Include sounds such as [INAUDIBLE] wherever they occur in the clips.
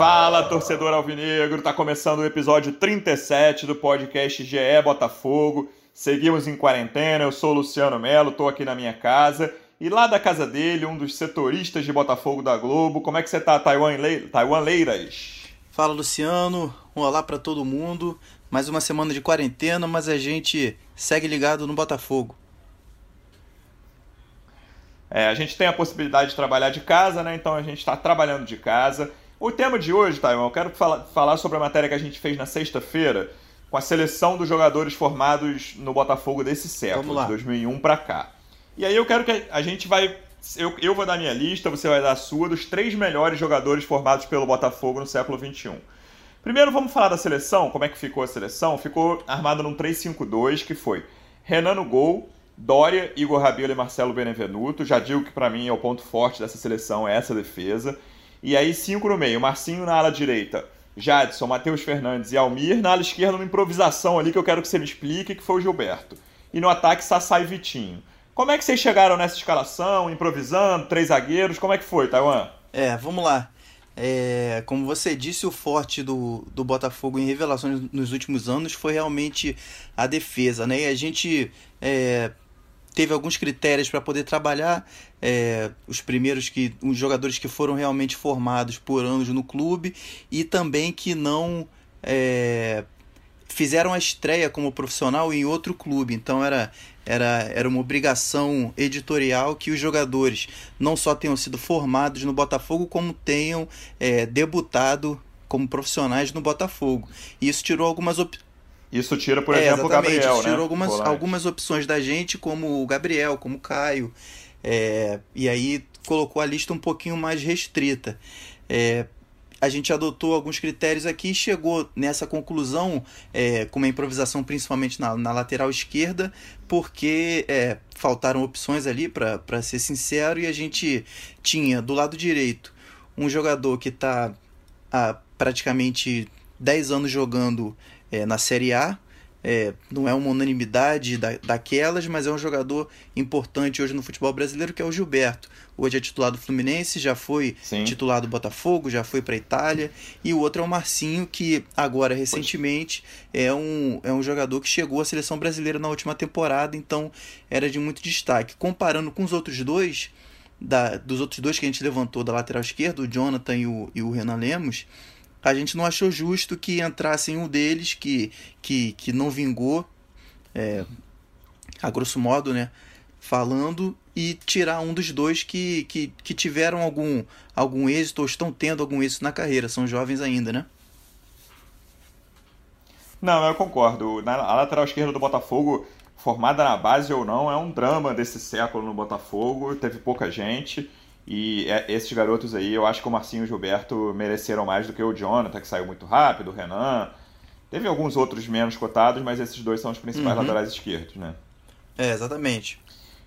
Fala, torcedor alvinegro, tá começando o episódio 37 do podcast GE Botafogo. Seguimos em quarentena, eu sou o Luciano Melo, tô aqui na minha casa. E lá da casa dele, um dos setoristas de Botafogo da Globo. Como é que você tá, Taiwan, Le... Taiwan Leiras? Fala, Luciano. Um olá para todo mundo. Mais uma semana de quarentena, mas a gente segue ligado no Botafogo. É, a gente tem a possibilidade de trabalhar de casa, né? Então a gente está trabalhando de casa. O tema de hoje, Taiwan, eu quero falar, falar sobre a matéria que a gente fez na sexta-feira com a seleção dos jogadores formados no Botafogo desse século, de 2001 para cá. E aí eu quero que a gente vai. Eu, eu vou dar minha lista, você vai dar a sua, dos três melhores jogadores formados pelo Botafogo no século XXI. Primeiro vamos falar da seleção, como é que ficou a seleção? Ficou armada num 3-5-2, que foi Renan no gol, Dória, Igor Rabelo e Marcelo Benevenuto. Já digo que para mim é o ponto forte dessa seleção, é essa defesa. E aí, cinco no meio. Marcinho na ala direita. Jadson, Matheus Fernandes e Almir. Na ala esquerda, uma improvisação ali que eu quero que você me explique, que foi o Gilberto. E no ataque, Sassá e Vitinho. Como é que vocês chegaram nessa escalação, improvisando, três zagueiros? Como é que foi, Taiwan? É, vamos lá. É, como você disse, o forte do, do Botafogo em revelações nos últimos anos foi realmente a defesa, né? E a gente é, teve alguns critérios para poder trabalhar é, os primeiros que os jogadores que foram realmente formados por anos no clube e também que não é, fizeram a estreia como profissional em outro clube. Então era era, era uma obrigação editorial que os jogadores não só tenham sido formados no Botafogo como tenham é, debutado como profissionais no Botafogo. E isso tirou algumas isso tira, por é, exemplo, o Gabriel, Isso tirou né? algumas, algumas opções da gente, como o Gabriel, como o Caio. É, e aí colocou a lista um pouquinho mais restrita. É, a gente adotou alguns critérios aqui e chegou nessa conclusão é, com uma improvisação principalmente na, na lateral esquerda, porque é, faltaram opções ali, para ser sincero, e a gente tinha do lado direito um jogador que está há praticamente 10 anos jogando é, na Série A. É, não é uma unanimidade da, daquelas, mas é um jogador importante hoje no futebol brasileiro, que é o Gilberto. Hoje é titular do Fluminense, já foi Sim. titular do Botafogo, já foi para a Itália. E o outro é o Marcinho, que agora, recentemente, é um, é um jogador que chegou à seleção brasileira na última temporada, então era de muito destaque. Comparando com os outros dois, da, dos outros dois que a gente levantou da lateral esquerda, o Jonathan e o, e o Renan Lemos, a gente não achou justo que entrasse um deles que, que, que não vingou, é, a grosso modo, né? Falando, e tirar um dos dois que, que, que tiveram algum, algum êxito ou estão tendo algum êxito na carreira. São jovens ainda, né? Não, eu concordo. Na, a lateral esquerda do Botafogo, formada na base ou não, é um drama desse século no Botafogo. Teve pouca gente. E é, esses garotos aí, eu acho que o Marcinho e o Gilberto mereceram mais do que o Jonathan, que saiu muito rápido, o Renan. Teve alguns outros menos cotados, mas esses dois são os principais uhum. laterais esquerdos, né? É, exatamente.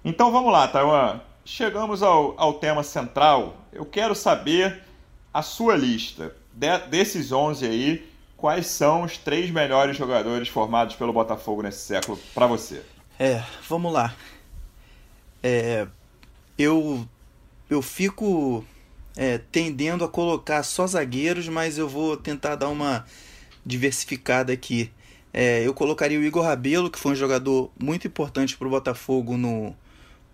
Então vamos lá, Taiwan. Chegamos ao, ao tema central. Eu quero saber a sua lista. De, desses 11 aí, quais são os três melhores jogadores formados pelo Botafogo nesse século para você? É, vamos lá. É, eu eu fico é, tendendo a colocar só zagueiros, mas eu vou tentar dar uma diversificada aqui. É, eu colocaria o Igor Rabelo, que foi um jogador muito importante para o Botafogo no,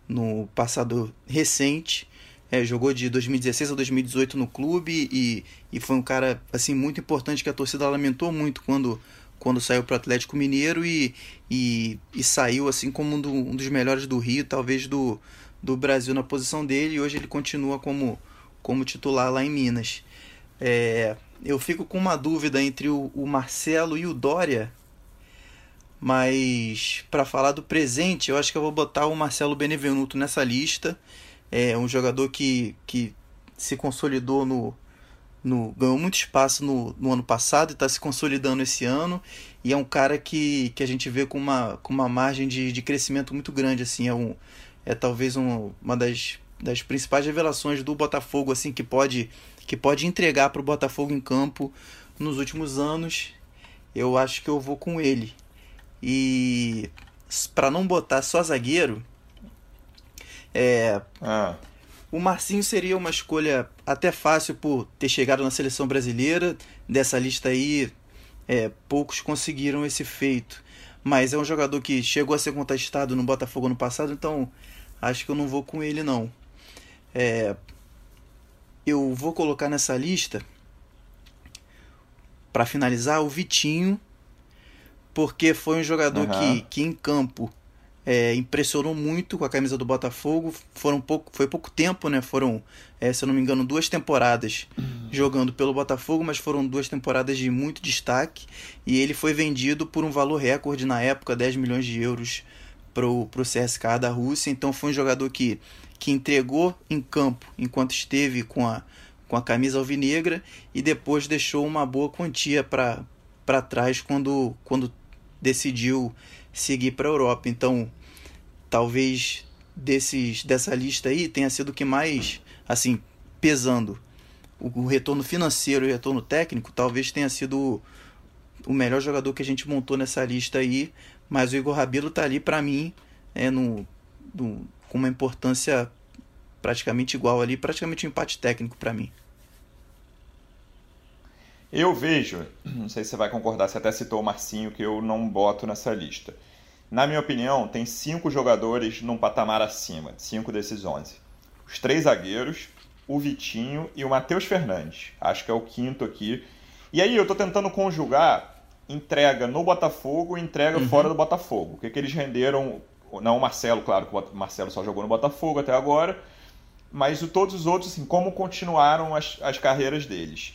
no passado recente. É, jogou de 2016 a 2018 no clube e, e foi um cara assim muito importante que a torcida lamentou muito quando, quando saiu para o Atlético Mineiro e, e, e, saiu assim como um, do, um dos melhores do Rio, talvez do, do Brasil na posição dele e hoje ele continua como, como titular lá em Minas. É, eu fico com uma dúvida entre o, o Marcelo e o Dória, mas para falar do presente, eu acho que eu vou botar o Marcelo Benevenuto nessa lista. É um jogador que, que se consolidou no, no, ganhou muito espaço no, no ano passado e está se consolidando esse ano. E é um cara que, que a gente vê com uma, com uma margem de, de crescimento muito grande. assim É, um, é talvez um, uma das, das principais revelações do Botafogo assim que pode, que pode entregar para o Botafogo em campo nos últimos anos. Eu acho que eu vou com ele. E para não botar só zagueiro, é, ah. O Marcinho seria uma escolha até fácil por ter chegado na seleção brasileira. Dessa lista aí, é, poucos conseguiram esse feito. Mas é um jogador que chegou a ser contestado no Botafogo no passado, então acho que eu não vou com ele não. É, eu vou colocar nessa lista para finalizar o Vitinho, porque foi um jogador uhum. que, que em campo é, impressionou muito com a camisa do Botafogo. Foram pouco, foi pouco tempo, né? Foram, é, se eu não me engano, duas temporadas uhum. jogando pelo Botafogo, mas foram duas temporadas de muito destaque. E ele foi vendido por um valor recorde na época, 10 milhões de euros para o CSKA da Rússia. Então foi um jogador que, que entregou em campo enquanto esteve com a, com a camisa alvinegra e depois deixou uma boa quantia para trás quando, quando decidiu seguir para a Europa. Então talvez desses dessa lista aí tenha sido o que mais assim pesando o, retorno financeiro e o retorno técnico talvez tenha sido o melhor jogador que a gente montou nessa lista aí mas o Igor Rabelo tá ali para mim é no, no, com uma importância praticamente igual ali praticamente um empate técnico para mim eu vejo não sei se você vai concordar você até citou o Marcinho que eu não boto nessa lista na minha opinião, tem cinco jogadores num patamar acima, cinco desses onze. Os três zagueiros, o Vitinho e o Matheus Fernandes. Acho que é o quinto aqui. E aí eu estou tentando conjugar entrega no Botafogo e entrega uhum. fora do Botafogo. O que, que eles renderam. Não o Marcelo, claro, que o Marcelo só jogou no Botafogo até agora. Mas o, todos os outros, assim, como continuaram as, as carreiras deles.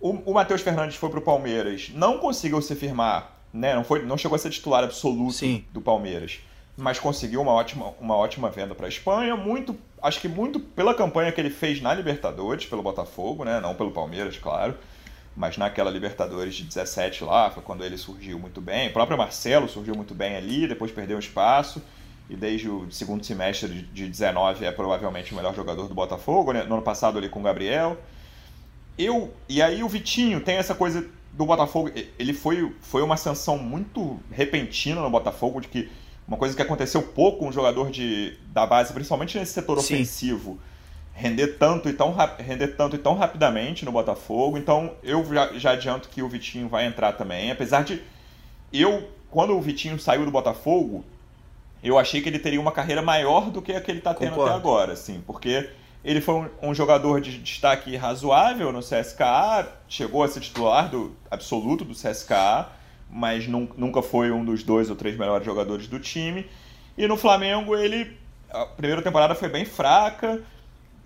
O, o Matheus Fernandes foi para o Palmeiras, não conseguiu se firmar né? Não, foi, não chegou a ser titular absoluto Sim. do Palmeiras, mas conseguiu uma ótima, uma ótima venda para a Espanha, muito, acho que muito pela campanha que ele fez na Libertadores, pelo Botafogo, né? Não pelo Palmeiras, claro, mas naquela Libertadores de 17 lá, foi quando ele surgiu muito bem. O próprio Marcelo surgiu muito bem ali, depois perdeu espaço e desde o segundo semestre de 19 é provavelmente o melhor jogador do Botafogo, né? no ano passado ali com o Gabriel. Eu, e aí o Vitinho tem essa coisa do Botafogo, ele foi, foi uma ascensão muito repentina no Botafogo, de que uma coisa que aconteceu pouco com um jogador de, da base, principalmente nesse setor Sim. ofensivo, render tanto, e tão, render tanto e tão rapidamente no Botafogo. Então eu já, já adianto que o Vitinho vai entrar também. Apesar de eu, quando o Vitinho saiu do Botafogo, eu achei que ele teria uma carreira maior do que a que ele está tendo Concordo. até agora, assim, porque ele foi um, um, jogador de destaque razoável no CSKA, chegou a ser titular do absoluto do CSKA, mas num, nunca foi um dos dois ou três melhores jogadores do time. E no Flamengo ele a primeira temporada foi bem fraca,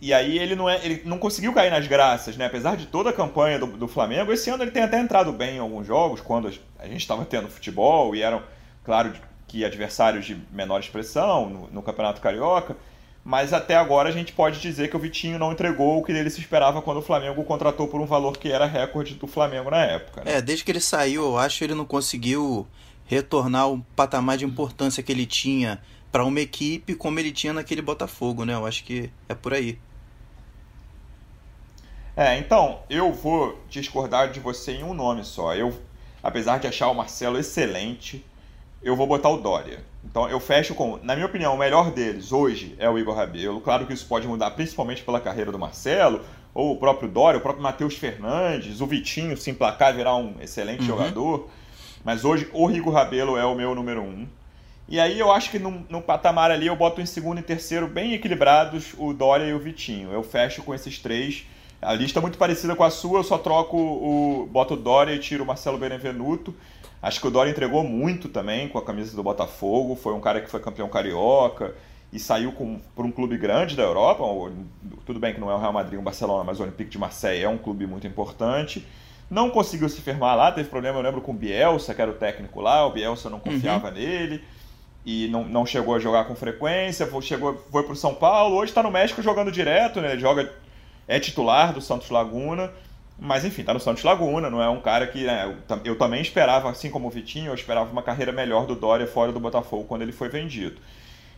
e aí ele não, é, ele não conseguiu cair nas graças, né? Apesar de toda a campanha do, do Flamengo, esse ano ele tem até entrado bem em alguns jogos, quando a gente estava tendo futebol e eram, claro, que adversários de menor expressão no, no Campeonato Carioca mas até agora a gente pode dizer que o Vitinho não entregou o que ele se esperava quando o Flamengo contratou por um valor que era recorde do Flamengo na época. Né? É, desde que ele saiu, eu acho que ele não conseguiu retornar o patamar de importância que ele tinha para uma equipe como ele tinha naquele Botafogo, né? Eu acho que é por aí. É, então, eu vou discordar de você em um nome só. Eu, apesar de achar o Marcelo excelente, eu vou botar o Dória. Então eu fecho com, na minha opinião, o melhor deles hoje é o Igor Rabelo. Claro que isso pode mudar principalmente pela carreira do Marcelo, ou o próprio Dória, o próprio Matheus Fernandes, o Vitinho se emplacar virar um excelente uhum. jogador. Mas hoje o Igor Rabelo é o meu número um. E aí eu acho que no, no, patamar ali eu boto em segundo e terceiro bem equilibrados o Dória e o Vitinho. Eu fecho com esses três. A lista é muito parecida com a sua, eu só troco o. boto o Dória e tiro o Marcelo Benevenuto. Acho que o Dória entregou muito também com a camisa do Botafogo. Foi um cara que foi campeão carioca e saiu por um clube grande da Europa. Tudo bem que não é o Real Madrid, o Barcelona, mas o Olympique de Marseille é um clube muito importante. Não conseguiu se firmar lá, teve problema, eu lembro, com o Bielsa, que era o técnico lá. O Bielsa não confiava uhum. nele e não, não chegou a jogar com frequência. Foi, chegou, foi para o São Paulo. Hoje está no México jogando direto, né? Ele joga, é titular do Santos Laguna Mas enfim, tá no Santos Laguna, não é um cara que. Né, eu também esperava, assim como o Vitinho, eu esperava uma carreira melhor do Dória fora do Botafogo quando ele foi vendido.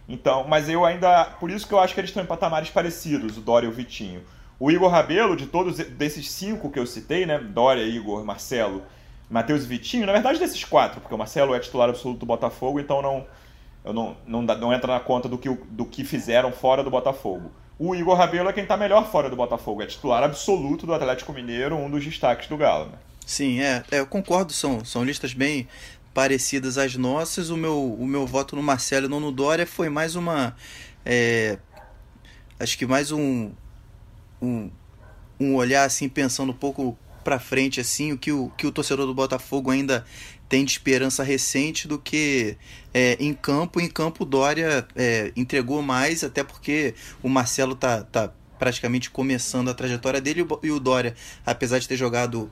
Então, mas eu ainda. Por isso que eu acho que eles estão em patamares parecidos, o Dória e o Vitinho. O Igor Rabelo, de todos desses cinco que eu citei, né? Dória, Igor, Marcelo, Matheus e Vitinho, na verdade desses quatro, porque o Marcelo é titular absoluto do Botafogo, então não, eu não, não, não entra na conta do que, do que fizeram fora do Botafogo. O Igor Rabelo é quem está melhor fora do Botafogo, é titular absoluto do Atlético Mineiro, um dos destaques do Galo. Né? Sim, é, é, eu concordo, são, são listas bem parecidas às nossas. O meu, o meu voto no Marcelo e não no Dória foi mais uma. É, acho que mais um, um, um olhar assim, pensando um pouco para frente assim o que o que o torcedor do Botafogo ainda tem de esperança recente do que é, em campo em campo Dória é, entregou mais até porque o Marcelo tá, tá praticamente começando a trajetória dele e o Dória apesar de ter jogado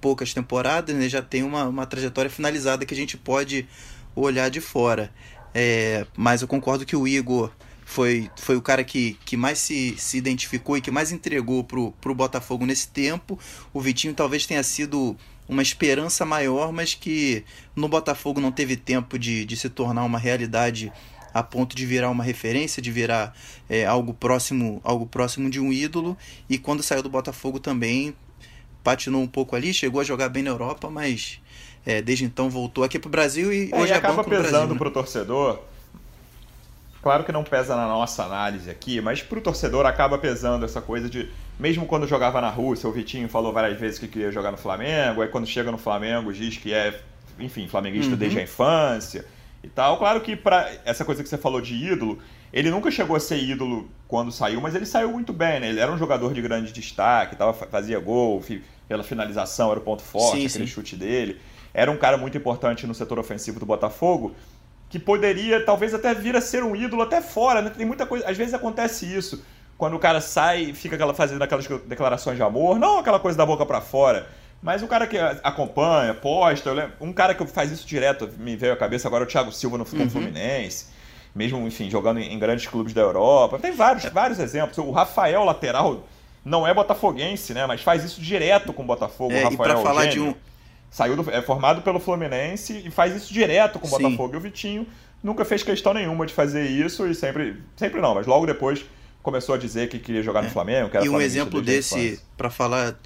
poucas temporadas né, já tem uma, uma trajetória finalizada que a gente pode olhar de fora é, mas eu concordo que o Igor foi, foi o cara que, que mais se, se identificou e que mais entregou pro, pro Botafogo nesse tempo. O Vitinho talvez tenha sido uma esperança maior, mas que no Botafogo não teve tempo de, de se tornar uma realidade a ponto de virar uma referência, de virar é, algo próximo algo próximo de um ídolo. E quando saiu do Botafogo também patinou um pouco ali, chegou a jogar bem na Europa, mas é, desde então voltou aqui para o Brasil e é, hoje e acaba é banco pesando para o torcedor Claro que não pesa na nossa análise aqui, mas pro torcedor acaba pesando essa coisa de. Mesmo quando jogava na Rússia, o Vitinho falou várias vezes que queria jogar no Flamengo, aí quando chega no Flamengo diz que é, enfim, flamenguista uhum. desde a infância e tal. Claro que para essa coisa que você falou de ídolo, ele nunca chegou a ser ídolo quando saiu, mas ele saiu muito bem, né? Ele era um jogador de grande destaque, tava, fazia gol, pela finalização era o ponto forte, sim, aquele sim. chute dele. Era um cara muito importante no setor ofensivo do Botafogo que poderia talvez até vir a ser um ídolo até fora, né? Tem muita coisa, às vezes acontece isso, quando o cara sai e fica aquela, fazendo aquelas declarações de amor, não aquela coisa da boca para fora, mas o cara que acompanha, posta, lembro, um cara que faz isso direto, me veio à cabeça agora o Thiago Silva no uhum. Fluminense, mesmo, enfim, jogando em, grandes clubes da Europa. Tem vários, vários exemplos. O Rafael, lateral, não é botafoguense, né? Mas faz isso direto com o Botafogo. É, o Rafael, e pra falar de um, Saiu do, é formado pelo Fluminense e faz isso direto com o Sim. Botafogo. E o Vitinho nunca fez questão nenhuma de fazer isso e sempre. Sempre não, mas logo depois começou a dizer que queria jogar no é. Flamengo. e um exemplo desse, para falar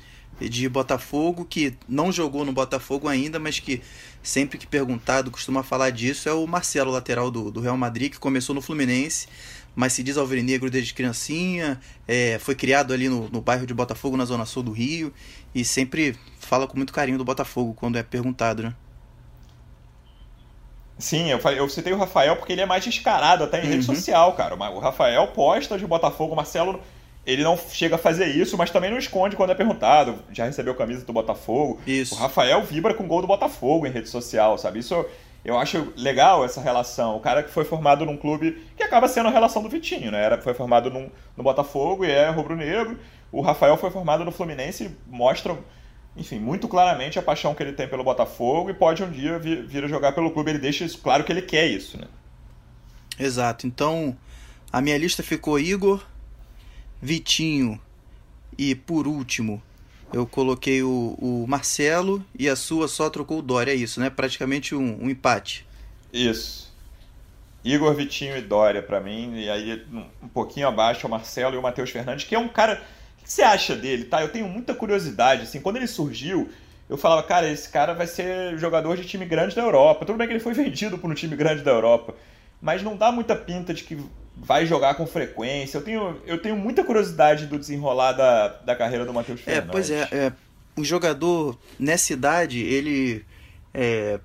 de Botafogo, que não jogou no Botafogo ainda, mas que sempre que perguntado costuma falar disso, é o Marcelo, lateral do, do Real Madrid, que começou no Fluminense, mas se diz alvinegro desde criancinha, é, foi criado ali no, no bairro de Botafogo, na zona sul do Rio, e sempre fala com muito carinho do Botafogo quando é perguntado, né? Sim, eu, falei, eu citei o Rafael porque ele é mais descarado até em uhum. rede social, cara. O Rafael posta de Botafogo, o Marcelo, ele não chega a fazer isso, mas também não esconde quando é perguntado. Já recebeu camisa do Botafogo. Isso. O Rafael vibra com gol do Botafogo em rede social, sabe? Isso eu acho legal essa relação. O cara que foi formado num clube que acaba sendo a relação do Vitinho, né? Era, foi formado num, no Botafogo e é rubro-negro. O Rafael foi formado no Fluminense e mostra, enfim, muito claramente a paixão que ele tem pelo Botafogo e pode um dia vir, vir a jogar pelo clube. Ele deixa isso claro que ele quer isso, né? Exato. Então, a minha lista ficou Igor, Vitinho e, por último, eu coloquei o, o Marcelo e a sua só trocou o Dória, é isso, né? Praticamente um, um empate. Isso. Igor, Vitinho e Dória para mim, e aí um pouquinho abaixo o Marcelo e o Matheus Fernandes, que é um cara. O que você acha dele, tá? Eu tenho muita curiosidade, assim, quando ele surgiu, eu falava, cara, esse cara vai ser jogador de time grande da Europa. Tudo bem que ele foi [LAUGHS] vendido para um time grande da Europa, mas não dá muita pinta de que vai jogar com frequência. Eu tenho, eu tenho muita curiosidade do desenrolar da, da carreira do Matheus Fernandes. É, pois é, é, um jogador nessa idade, ele. É,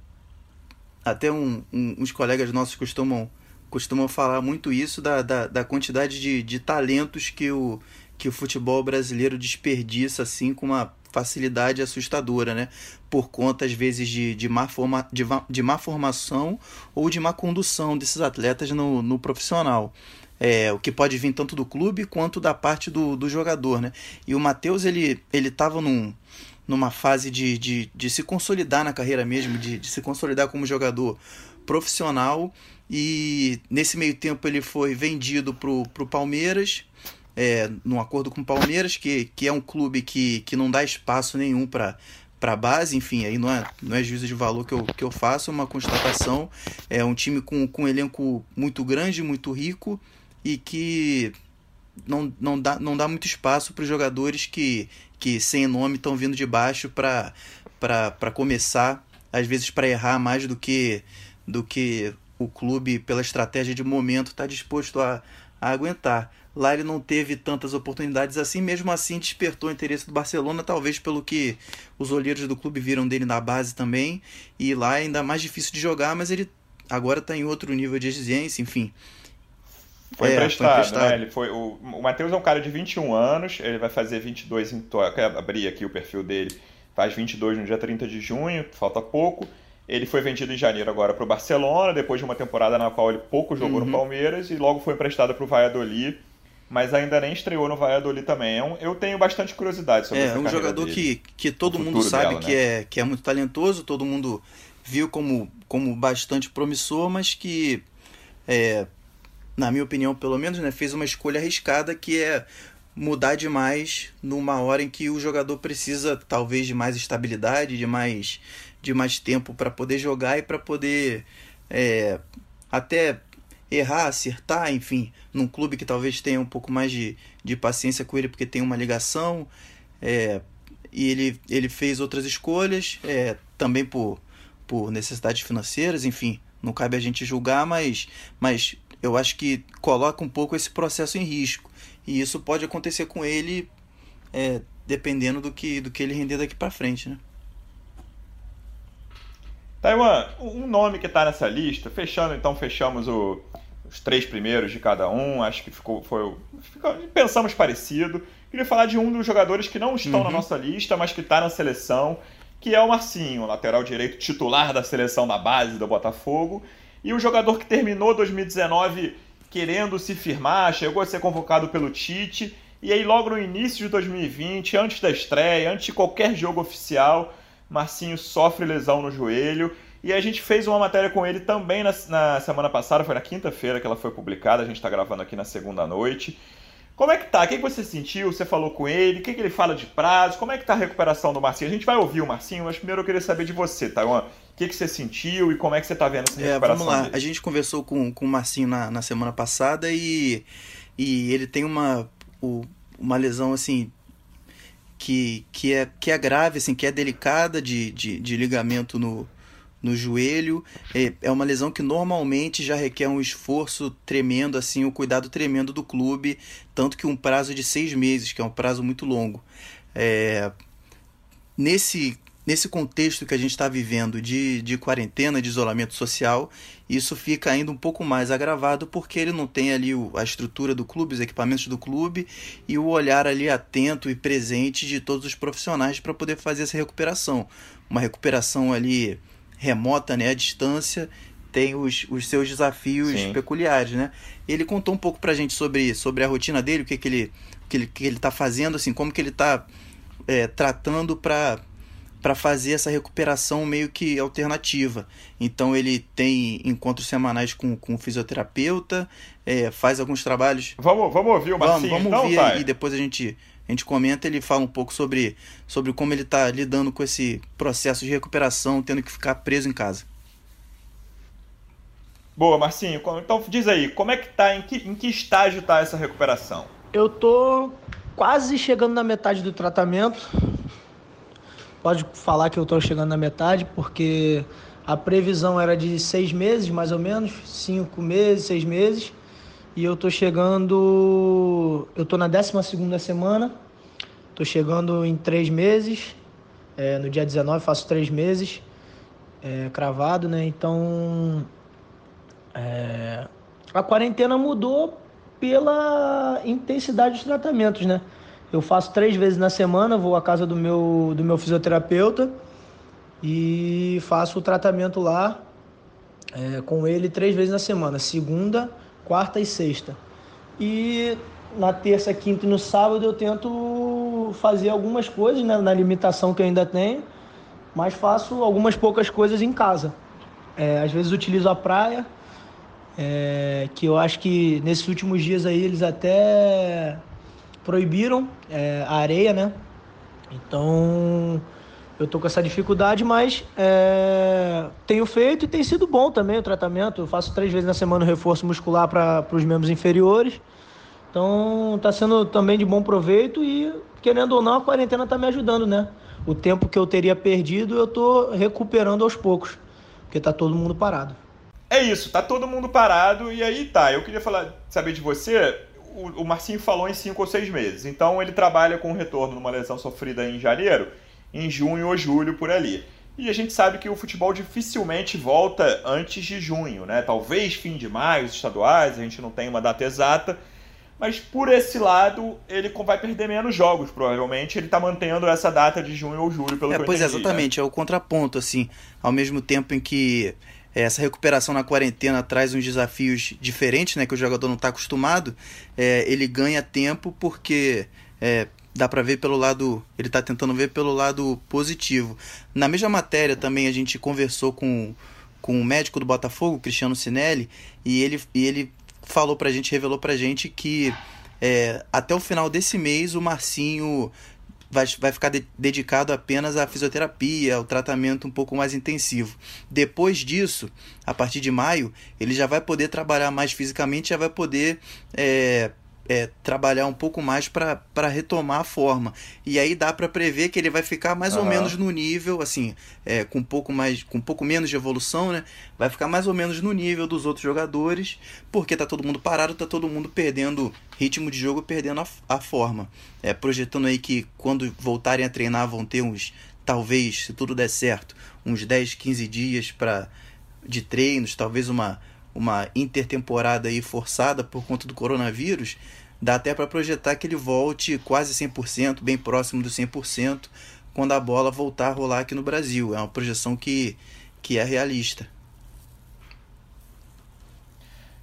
até um, um, uns colegas nossos costumam, costumam falar muito isso da, da, da quantidade de, de talentos que o, que o futebol brasileiro desperdiça assim com uma facilidade assustadora, né? Por conta, às vezes, de, de, má, forma, de, de má formação ou de má condução desses atletas no, no profissional. É, o que pode vir tanto do clube quanto da parte do, do jogador, né? E o Matheus, ele, ele num, numa fase de, de, de se consolidar na carreira mesmo, de, de se consolidar como jogador profissional e nesse meio tempo ele foi vendido pro, pro Palmeiras é, num acordo com o Palmeiras, que, que é um clube que, que não dá espaço nenhum para para base, enfim, aí não é, não é juízo de valor que eu, que eu faço, é uma constatação. É um time com, com um elenco muito grande, muito rico e que não, não, dá, não dá muito espaço para os jogadores que, que, sem nome, estão vindo de baixo para começar, às vezes para errar mais do que, do que o clube, pela estratégia de momento, está disposto a, a aguentar. Lá ele não teve tantas oportunidades assim, mesmo assim despertou o interesse do Barcelona, talvez pelo que os olheiros do clube viram dele na base também. E lá é ainda mais difícil de jogar, mas ele agora está em outro nível de exigência, enfim. Foi, é, emprestado, foi emprestado, né? Ele foi, o o Matheus é um cara de 21 anos, ele vai fazer 22 em. Quero abrir aqui o perfil dele. Faz 22 no dia 30 de junho, falta pouco. Ele foi vendido em janeiro agora para o Barcelona, depois de uma temporada na qual ele pouco jogou uhum. no Palmeiras e logo foi emprestado para o Valladolid, mas ainda nem estreou no Valladolid também. É eu tenho bastante curiosidade sobre é, essa É um jogador que, que todo mundo sabe dela, que, né? é, que é muito talentoso, todo mundo viu como, como bastante promissor, mas que, é, na minha opinião pelo menos, né, fez uma escolha arriscada que é mudar demais numa hora em que o jogador precisa talvez de mais estabilidade, de mais de mais tempo para poder jogar e para poder é, até errar, acertar, enfim, num clube que talvez tenha um pouco mais de, de paciência com ele porque tem uma ligação. É, e ele, ele fez outras escolhas, é, também por, por necessidades financeiras, enfim, não cabe a gente julgar, mas, mas eu acho que coloca um pouco esse processo em risco. E isso pode acontecer com ele é, dependendo do que, do que ele render daqui para frente, né? Taiwan, um nome que está nessa lista, fechando, então fechamos o, os três primeiros de cada um, acho que ficou, foi, ficou, pensamos parecido. Queria falar de um dos jogadores que não estão uhum. na nossa lista, mas que está na seleção, que é o Marcinho, lateral direito titular da seleção da base do Botafogo, e o jogador que terminou 2019 querendo se firmar, chegou a ser convocado pelo Tite, e aí logo no início de 2020, antes da estreia, antes de qualquer jogo oficial, Marcinho sofre lesão no joelho. E a gente fez uma matéria com ele também na, na semana passada, foi na quinta-feira que ela foi publicada, a gente está gravando aqui na segunda noite. Como é que tá? O que, você sentiu? Você falou com ele? O que, que ele fala de prazo? Como é que tá a recuperação do Marcinho? A gente vai ouvir o Marcinho, mas primeiro eu queria saber de você, Taiwan. O que, que você sentiu e como é que você tá vendo essa recuperação? É, vamos lá. Dele? A gente conversou com, com o Marcinho na, na semana passada e, e ele tem uma, o, uma lesão assim que, que, é, que é grave, assim, que é delicada de, de, de ligamento no, no joelho. É, é uma lesão que normalmente já requer um esforço tremendo, assim, um cuidado tremendo do clube, tanto que um prazo de seis meses, que é um prazo muito longo. É, nesse nesse contexto que a gente está vivendo de, de quarentena, de isolamento social, isso fica ainda um pouco mais agravado porque ele não tem ali o, a estrutura do clube, os equipamentos do clube e o olhar ali atento e presente de todos os profissionais para poder fazer essa recuperação. Uma recuperação ali remota, né, à distância, tem os, os seus desafios Sim. peculiares, né? Ele contou um pouco para a gente sobre, sobre a rotina dele, o que, que ele que ele que ele está fazendo, assim, como que ele está é, tratando para para fazer essa recuperação meio que alternativa. Então ele tem encontros semanais com, com o fisioterapeuta, é, faz alguns trabalhos. Vamos, vamos ouvir o Marcinho, Vamos, vamos então, ouvir e depois a gente, a gente comenta. Ele fala um pouco sobre, sobre como ele está lidando com esse processo de recuperação, tendo que ficar preso em casa. Boa, Marcinho. Então diz aí, como é que tá, em que, em que estágio está essa recuperação? Eu tô quase chegando na metade do tratamento pode falar que eu estou chegando na metade, porque a previsão era de seis meses, mais ou menos, cinco meses, seis meses, e eu estou chegando, eu estou na décima segunda semana, estou chegando em três meses, é, no dia 19 faço três meses, é, cravado, né? Então, é, a quarentena mudou pela intensidade dos tratamentos, né? Eu faço três vezes na semana, vou à casa do meu, do meu fisioterapeuta e faço o tratamento lá é, com ele três vezes na semana, segunda, quarta e sexta. E na terça, quinta e no sábado eu tento fazer algumas coisas né, na limitação que eu ainda tenho, mas faço algumas poucas coisas em casa. É, às vezes utilizo a praia, é, que eu acho que nesses últimos dias aí eles até proibiram é, a areia, né? Então eu tô com essa dificuldade, mas é, tenho feito e tem sido bom também o tratamento. Eu faço três vezes na semana o reforço muscular para os membros inferiores. Então está sendo também de bom proveito e, querendo ou não, a quarentena está me ajudando, né? O tempo que eu teria perdido eu tô recuperando aos poucos, porque tá todo mundo parado. É isso, tá todo mundo parado e aí tá. Eu queria falar, saber de você. O, o Marcinho falou em cinco ou seis meses. Então ele trabalha com o retorno numa lesão sofrida em janeiro em junho ou julho por ali. E a gente sabe que o futebol dificilmente volta antes de junho, né? Talvez fim de maio, os estaduais, a gente não tem uma data exata. Mas por esse lado, ele vai perder menos jogos, provavelmente. Ele está mantendo essa data de junho ou julho, pelo é, que eu Pois é, entendi, é, exatamente. Né? É o contraponto, assim. Ao mesmo tempo em que essa recuperação na quarentena traz uns desafios diferentes, né? Que o jogador não está acostumado. É, ele ganha tempo porque é, dá para ver pelo lado, ele está tentando ver pelo lado positivo. Na mesma matéria também a gente conversou com, com o médico do Botafogo, Cristiano Sinelli, e ele, e ele falou pra gente, revelou pra gente que é, até o final desse mês o Marcinho vai, vai ficar de, dedicado apenas à fisioterapia, ao tratamento um pouco mais intensivo. Depois disso, a partir de maio, ele já vai poder trabalhar mais fisicamente, já vai poder é, é, trabalhar um pouco mais para retomar a forma. E aí dá para prever que ele vai ficar mais uhum. ou menos no nível, assim, é, com um pouco mais, com um pouco menos de evolução, né? Vai ficar mais ou menos no nível dos outros jogadores, porque tá todo mundo parado, tá todo mundo perdendo ritmo de jogo, perdendo a, a forma. É, projetando aí que quando voltarem a treinar vão ter uns, talvez, se tudo der certo, uns 10, 15 dias para de treinos, talvez uma uma intertemporada aí forçada por conta do coronavírus, dá até para projetar que ele volte quase 100%, bem próximo do 100%, quando a bola voltar a rolar aqui no Brasil. É uma projeção que, que é realista.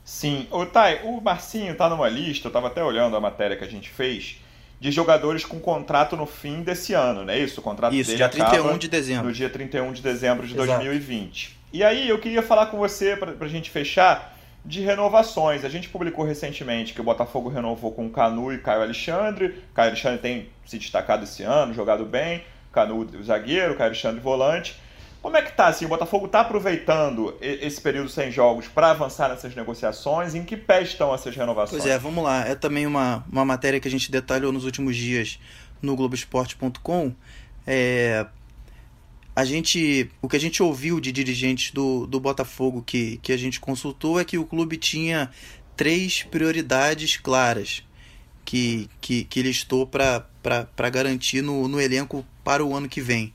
Sim. O Thay, o Marcinho tá numa lista, eu estava até olhando a matéria que a gente fez, de jogadores com contrato no fim desse ano, não é isso? O contrato isso, dele dia 31 de dezembro. no dia 31 de dezembro de Exato. 2020. E aí eu queria falar com você, para a gente fechar, de renovações. A gente publicou recentemente que o Botafogo renovou com Canu e Caio Alexandre. Caio Alexandre tem se destacado esse ano, jogado bem. Canu zagueiro, Caio Alexandre volante. Como é que tá? Assim, o Botafogo está aproveitando esse período sem jogos para avançar nessas negociações? Em que pé estão essas renovações? Pois é, vamos lá. É também uma, uma matéria que a gente detalhou nos últimos dias no Globoesporte.com. É, a gente, o que a gente ouviu de dirigentes do, do Botafogo que, que a gente consultou é que o clube tinha três prioridades claras que, que, que listou para garantir no, no elenco para o ano que vem.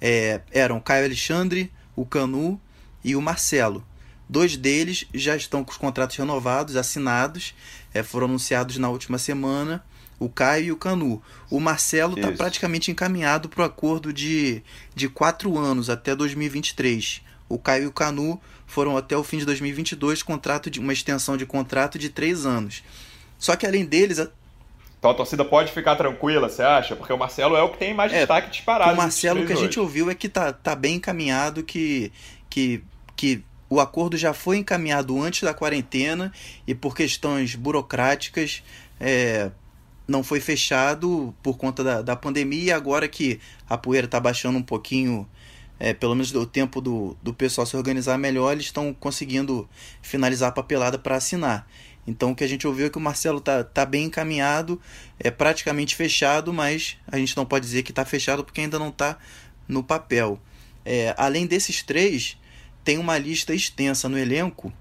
É, eram Caio Alexandre, o Canu e o Marcelo. Dois deles já estão com os contratos renovados, assinados, é, foram anunciados na última semana o Caio e o Canu. O Marcelo está praticamente encaminhado para o acordo de, de quatro anos até 2023. O Caio e o Canu foram até o fim de 2022, contrato de uma extensão de contrato de três anos. Só que além deles, então a torcida pode ficar tranquila, você acha? Porque o Marcelo é o que tem mais é, destaque disparado. O Marcelo, o que a gente ouviu é que tá, tá bem encaminhado, que, que, que o acordo já foi encaminhado antes da quarentena e por questões burocráticas é, não foi fechado por conta da, da pandemia e agora que a poeira está baixando um pouquinho, é, pelo menos o tempo do, do pessoal se organizar melhor, eles estão conseguindo finalizar a papelada para assinar. Então o que a gente ouviu é que o Marcelo está tá bem encaminhado, é praticamente fechado, mas a gente não pode dizer que está fechado porque ainda não está no papel. É, além desses três, tem uma lista extensa no elenco,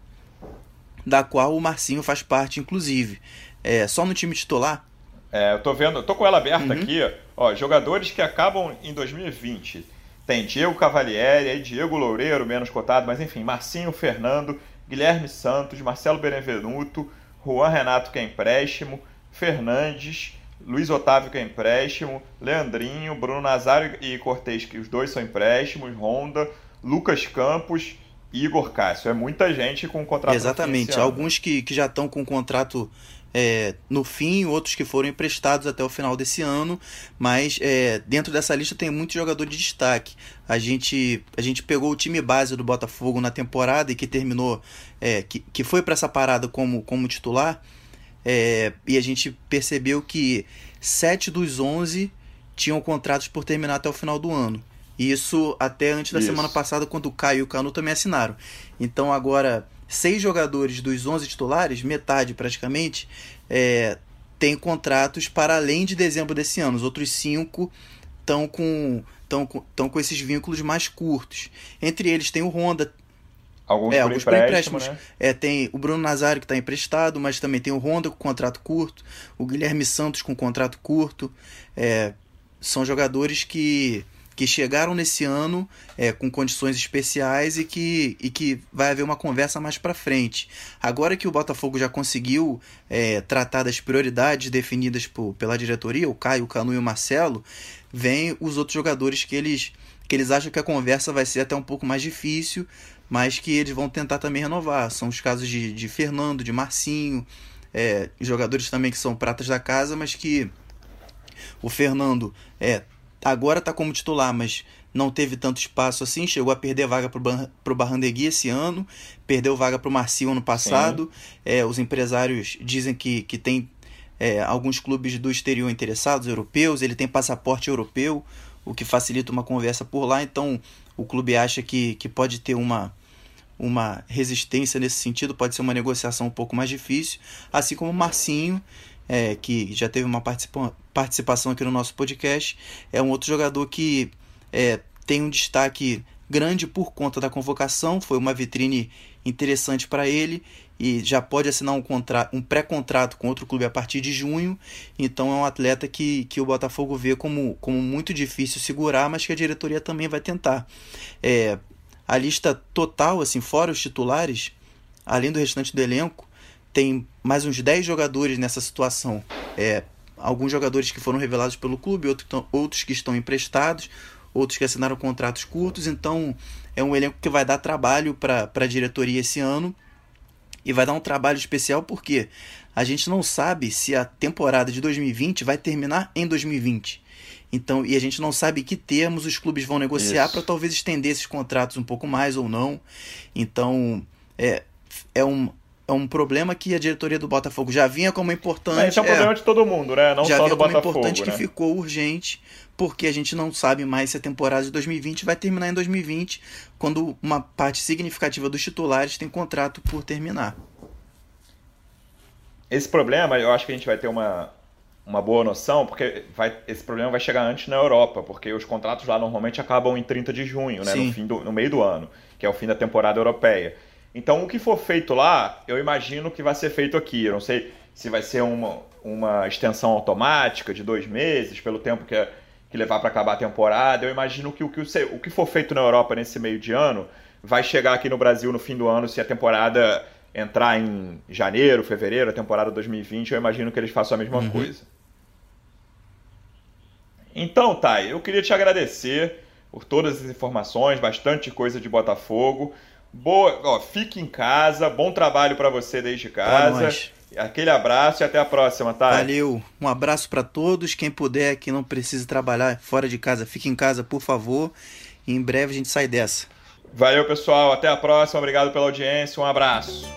da qual o Marcinho faz parte, inclusive. É, só no time titular é, eu tô vendo, eu tô com ela aberta uhum. aqui, ó, jogadores que acabam em 2020. Tem Diego Cavalieri, Diego Loureiro, menos cotado, mas enfim, Marcinho Fernando, Guilherme Santos, Marcelo Benevenuto, Juan Renato que é empréstimo, Fernandes, Luiz Otávio que é empréstimo, Leandrinho, Bruno Nazário e Cortez, que os dois são empréstimos, Honda, Lucas Campos, Igor Cássio. É muita gente com contrato Exatamente, alguns que, que já estão com contrato é, no fim, outros que foram emprestados até o final desse ano, mas é, dentro dessa lista tem muito jogador de destaque. A gente, a gente pegou o time base do Botafogo na temporada e que terminou, é, que, que foi para essa parada como, como titular. é, e a gente percebeu que 7 dos 11 tinham contratos por terminar até o final do ano. Isso até antes da Isso. semana passada, quando o Caio e o Canu também assinaram. Então agora, seis jogadores dos 11 titulares, metade praticamente, é, tem contratos para além de dezembro desse ano. Os outros cinco estão com, tão com, tão com esses vínculos mais curtos. Entre eles tem o Honda, Alguns, é, por, alguns empréstimos. Né? É, tem o Bruno Nazário que está emprestado, mas também tem o Honda com contrato curto, o Guilherme Santos com contrato curto. É, são jogadores que, que chegaram nesse ano é, com condições especiais e que, e que vai haver uma conversa mais para frente. Agora que o Botafogo já conseguiu é, tratar das prioridades definidas por, pela diretoria, o Caio, o Canu e o Marcelo, vem os outros jogadores que eles, que eles acham que a conversa vai ser até um pouco mais difícil mas que eles vão tentar também renovar. São os casos de, de Fernando, de Marcinho, é, jogadores também que são pratas da casa, mas que o Fernando é, agora está como titular, mas não teve tanto espaço assim, chegou a perder vaga para o Barrandegui esse ano, perdeu vaga para o Marcinho ano passado. É, os empresários dizem que, que tem é, alguns clubes do exterior interessados, europeus, ele tem passaporte europeu, o que facilita uma conversa por lá, então o clube acha que, que pode ter uma, uma resistência nesse sentido, pode ser uma negociação um pouco mais difícil, assim como o Marcinho, é, que já teve uma participa participação aqui no nosso podcast, é um outro jogador que é, tem um destaque grande por conta da convocação, foi uma vitrine interessante para ele e já pode assinar um, um pré-contrato com outro clube a partir de junho. Então é um atleta que, que o Botafogo vê como, como muito difícil segurar, mas que a diretoria também vai tentar. É, a lista total, assim, fora os titulares, além do restante do elenco, tem mais uns 10 jogadores nessa situação. É, alguns jogadores que foram revelados pelo clube, outros que estão emprestados, outros que assinaram contratos curtos. Então, é um elenco que vai dar trabalho para a diretoria esse ano. E vai dar um trabalho especial porque a gente não sabe se a temporada de 2020 vai terminar em 2020. Então, e a gente não sabe que termos os clubes vão negociar para talvez estender esses contratos um pouco mais ou não. Então, é, é um, é um problema que a diretoria do Botafogo já vinha como importante. Mas esse é um problema é, de todo mundo, né? Não já só vinha do como Botafogo. importante né? que ficou urgente, porque a gente não sabe mais se a temporada de 2020 vai terminar em 2020, quando uma parte significativa dos titulares tem contrato por terminar. Esse problema, eu acho que a gente vai ter uma, uma boa noção, porque vai, esse problema vai chegar antes na Europa, porque os contratos lá normalmente acabam em 30 de junho, né, no, fim do, no meio do ano, que é o fim da temporada europeia. Então, o que for feito lá, eu imagino que vai ser feito aqui. Eu não sei se vai ser uma, uma extensão automática de dois meses, pelo tempo que, que levar para acabar a temporada. Eu imagino que o que, o que for feito na Europa nesse meio de ano vai chegar aqui no Brasil no fim do ano, se a temporada entrar em janeiro, fevereiro, a temporada 2020, eu imagino que eles façam a mesma uhum. coisa. Então, Thay, eu queria te agradecer por todas as informações, bastante coisa de Botafogo. Boa, ó, fique em casa, bom trabalho para você desde casa. Aquele abraço e até a próxima, tá? Valeu. Um abraço para todos. Quem puder, que não precise trabalhar fora de casa, fique em casa, por favor. E em breve a gente sai dessa. Valeu, pessoal. Até a próxima. Obrigado pela audiência. Um abraço.